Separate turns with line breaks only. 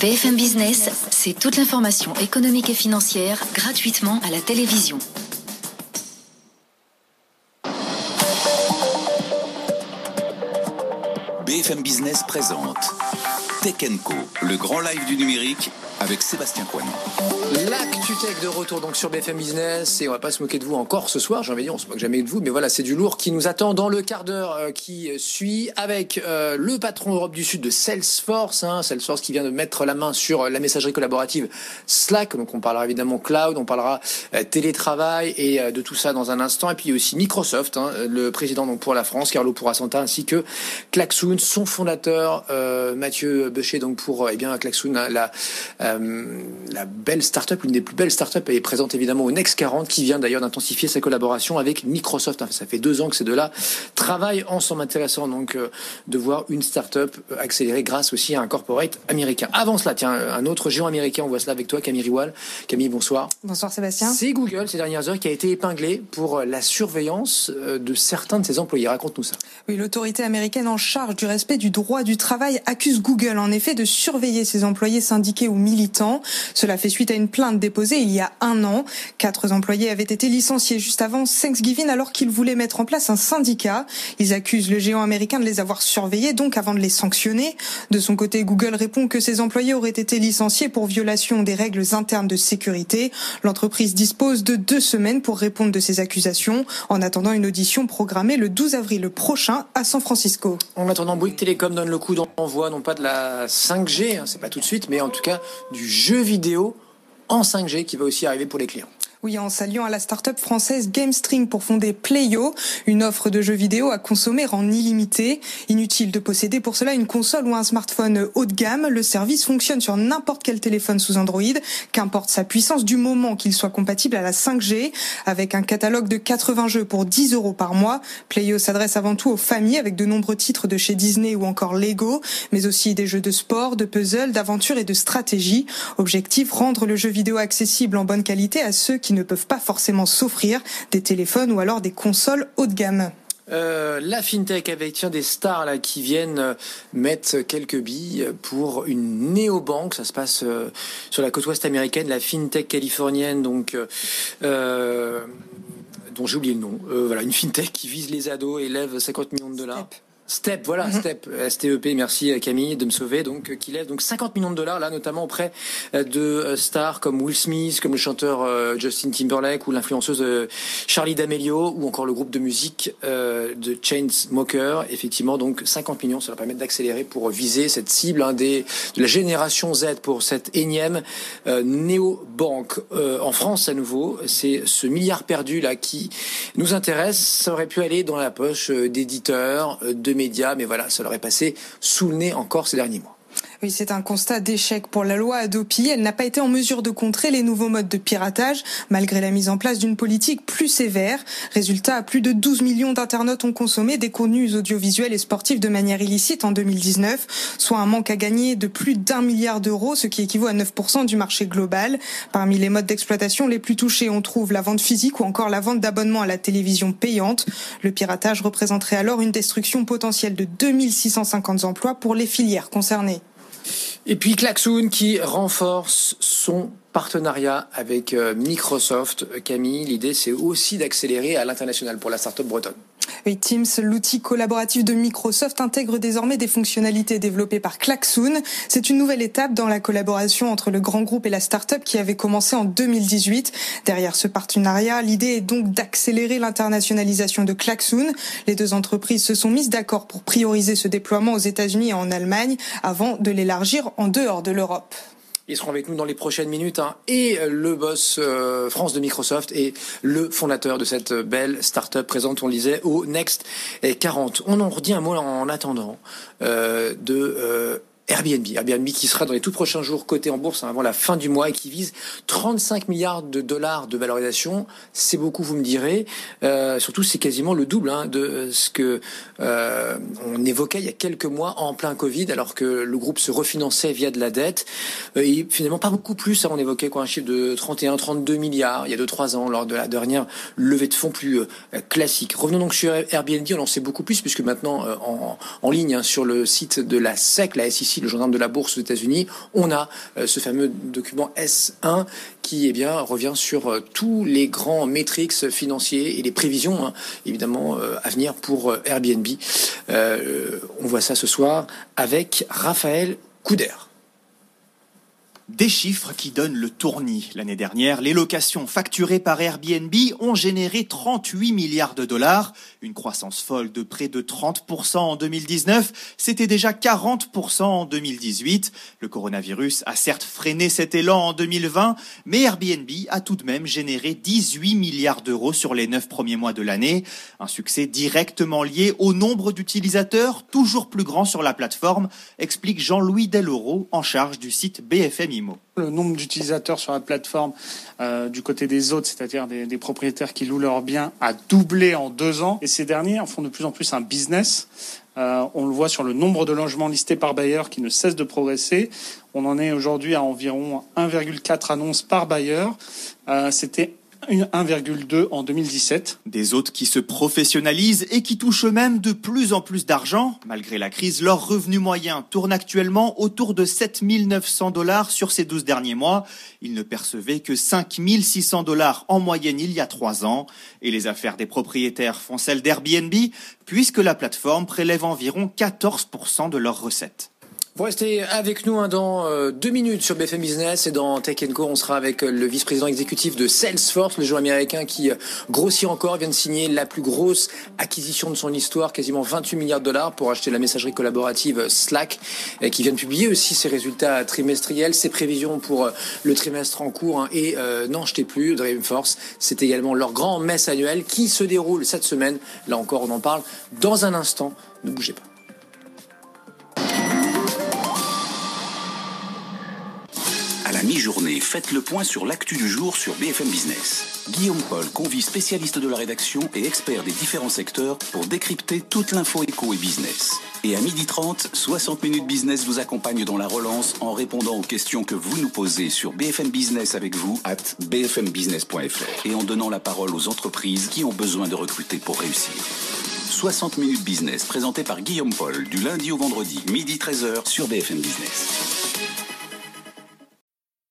BFM Business, c'est toute l'information économique et financière gratuitement à la télévision.
BFM Business présente Tech Co, le grand live du numérique avec Sébastien Coinon.
L'actu tech de retour donc sur BFM Business et on va pas se moquer de vous encore ce soir, j'ai envie de dire, on se moque jamais de vous, mais voilà, c'est du lourd qui nous attend dans le quart d'heure euh, qui suit avec euh, le patron Europe du Sud de Salesforce, hein, Salesforce qui vient de mettre la main sur la messagerie collaborative Slack, donc on parlera évidemment cloud, on parlera euh, télétravail et de tout ça dans un instant, et puis aussi Microsoft, hein, le président donc pour la France, Carlo Purasanta, ainsi que Klaxoon, son fondateur Mathieu Becher donc pour eh bien Klaxoon, la euh, la belle startup, l'une des plus belles startups, est présente évidemment au Next 40, qui vient d'ailleurs d'intensifier sa collaboration avec Microsoft. ça fait deux ans que ces deux-là travaillent ensemble. Intéressant donc euh, de voir une startup accélérer grâce aussi à un corporate américain. Avant cela, tiens, un autre géant américain, on voit cela avec toi, Camille Riwal. Camille, bonsoir.
Bonsoir Sébastien.
C'est Google ces dernières heures qui a été épinglé pour la surveillance euh, de certains de ses employés. Raconte-nous ça.
Oui, l'autorité américaine en charge du respect du droit du travail accuse Google en effet de surveiller ses employés syndiqués ou cela fait suite à une plainte déposée il y a un an. Quatre employés avaient été licenciés juste avant Thanksgiving alors qu'ils voulaient mettre en place un syndicat. Ils accusent le géant américain de les avoir surveillés, donc avant de les sanctionner. De son côté, Google répond que ses employés auraient été licenciés pour violation des règles internes de sécurité. L'entreprise dispose de deux semaines pour répondre de ces accusations, en attendant une audition programmée le 12 avril prochain à San Francisco.
En attendant, Bouygues Télécom donne le coup d'envoi, non pas de la 5G, hein, c'est pas tout de suite, mais en tout cas du jeu vidéo en 5G qui va aussi arriver pour les clients.
Oui, en saluant à la start-up française GameString pour fonder Playo, une offre de jeux vidéo à consommer en illimité. Inutile de posséder pour cela une console ou un smartphone haut de gamme. Le service fonctionne sur n'importe quel téléphone sous Android, qu'importe sa puissance du moment qu'il soit compatible à la 5G. Avec un catalogue de 80 jeux pour 10 euros par mois, Playo s'adresse avant tout aux familles avec de nombreux titres de chez Disney ou encore Lego, mais aussi des jeux de sport, de puzzle, d'aventure et de stratégie. Objectif, rendre le jeu vidéo accessible en bonne qualité à ceux qui qui ne peuvent pas forcément s'offrir des téléphones ou alors des consoles haut de gamme.
Euh, la fintech avec tiens, des stars là qui viennent euh, mettre quelques billes pour une néobanque. Ça se passe euh, sur la côte ouest américaine, la fintech californienne, donc dont j'ai oublié le nom. voilà, une fintech qui vise les ados et lève 50 millions de dollars. Step, voilà, mhm. Step, STEP, merci Camille de me sauver, donc euh, qui lève donc 50 millions de dollars là, notamment auprès euh, de euh, stars comme Will Smith, comme le chanteur Justin Timberlake ou l'influenceuse Charlie D'Amelio ou encore le groupe de musique de Chainsmokers. Effectivement, donc 50 millions, ça va permettre d'accélérer pour viser cette cible hein, des, de la génération Z pour cette énième néo-banque en France à nouveau. C'est ce milliard perdu là qui nous intéresse. Ça aurait pu aller dans la poche d'éditeurs, de mais voilà, ça leur est passé sous le nez encore ces derniers mois.
Oui, c'est un constat d'échec pour la loi Adopi. Elle n'a pas été en mesure de contrer les nouveaux modes de piratage, malgré la mise en place d'une politique plus sévère. Résultat, plus de 12 millions d'internautes ont consommé des contenus audiovisuels et sportifs de manière illicite en 2019, soit un manque à gagner de plus d'un milliard d'euros, ce qui équivaut à 9% du marché global. Parmi les modes d'exploitation les plus touchés, on trouve la vente physique ou encore la vente d'abonnements à la télévision payante. Le piratage représenterait alors une destruction potentielle de 2650 emplois pour les filières concernées.
Et puis Klaxoon qui renforce son partenariat avec euh, Microsoft. Camille, l'idée c'est aussi d'accélérer à l'international pour la start-up bretonne.
Oui, Teams, l'outil collaboratif de Microsoft, intègre désormais des fonctionnalités développées par Klaxoon. C'est une nouvelle étape dans la collaboration entre le grand groupe et la start-up qui avait commencé en 2018. Derrière ce partenariat, l'idée est donc d'accélérer l'internationalisation de Klaxoon. Les deux entreprises se sont mises d'accord pour prioriser ce déploiement aux États-Unis et en Allemagne avant de l'élargir en dehors de l'Europe.
Ils seront avec nous dans les prochaines minutes. Hein. Et le boss euh, France de Microsoft et le fondateur de cette belle start-up présente, on le disait, au Next 40. On en redit un mot en attendant euh, de euh, Airbnb. Airbnb qui sera dans les tout prochains jours coté en bourse hein, avant la fin du mois et qui vise 35 milliards de dollars de valorisation. C'est beaucoup, vous me direz. Euh, surtout, c'est quasiment le double hein, de ce que euh, on évoquait il y a quelques mois en plein Covid, alors que le groupe se refinançait via de la dette. Euh, et finalement, pas beaucoup plus. Hein, on évoquait quoi un chiffre de 31, 32 milliards il y a 2-3 ans lors de la dernière levée de fonds plus euh, classique. Revenons donc sur Airbnb. On en sait beaucoup plus puisque maintenant euh, en, en ligne sur le site de la SEC, la SEC le gendarme de la bourse aux États-Unis, on a euh, ce fameux document S1 qui eh bien, revient sur euh, tous les grands métriques financiers et les prévisions, hein, évidemment, euh, à venir pour Airbnb. on voit ça ce soir avec Raphaël Couder.
Des chiffres qui donnent le tournis. L'année dernière, les locations facturées par Airbnb ont généré 38 milliards de dollars, une croissance folle de près de 30% en 2019. C'était déjà 40% en 2018. Le coronavirus a certes freiné cet élan en 2020, mais Airbnb a tout de même généré 18 milliards d'euros sur les 9 premiers mois de l'année. Un succès directement lié au nombre d'utilisateurs, toujours plus grand sur la plateforme, explique Jean-Louis Deloro, en charge du site BFM
le nombre d'utilisateurs sur la plateforme euh, du côté des autres, c'est-à-dire des, propriétaires qui louent leurs biens, a doublé en deux ans. Et ces derniers en font de plus en plus un business. Euh, on le voit sur le nombre de logements listés par bailleur qui ne cesse de progresser. On en est aujourd'hui à environ 1,4 annonces par bailleur. Euh, c'était 1,2 en 2017.
Des hôtes qui se professionnalisent et qui touchent eux-mêmes de plus en plus d'argent. Malgré la crise, leur revenu moyen tourne actuellement autour de 7 900 dollars sur ces 12 derniers mois. Ils ne percevaient que 5 600 dollars en moyenne il y a trois ans. Et les affaires des propriétaires font celles d'Airbnb, puisque la plateforme prélève environ 14% de leurs recettes.
Vous restez avec nous hein, dans euh, deux minutes sur BFM Business et dans Tech Co. On sera avec euh, le vice-président exécutif de Salesforce, le jeu américain qui euh, grossit encore, vient de signer la plus grosse acquisition de son histoire, quasiment 28 milliards de dollars pour acheter la messagerie collaborative Slack, et qui vient de publier aussi ses résultats trimestriels, ses prévisions pour le trimestre en cours. Hein, et n'en jetez plus, Dreamforce, c'est également leur grand messe annuel qui se déroule cette semaine. Là encore, on en parle dans un instant. Ne bougez pas.
Faites le point sur l'actu du jour sur BFM Business. Guillaume Paul convie spécialistes de la rédaction et experts des différents secteurs pour décrypter toute l'info éco et business. Et à 12h30, 60 minutes business vous accompagne dans la relance en répondant aux questions que vous nous posez sur BFM Business avec vous at bfmbusiness.fr et en donnant la parole aux entreprises qui ont besoin de recruter pour réussir. 60 minutes business présenté par Guillaume Paul du lundi au vendredi, midi 13h sur BFM Business.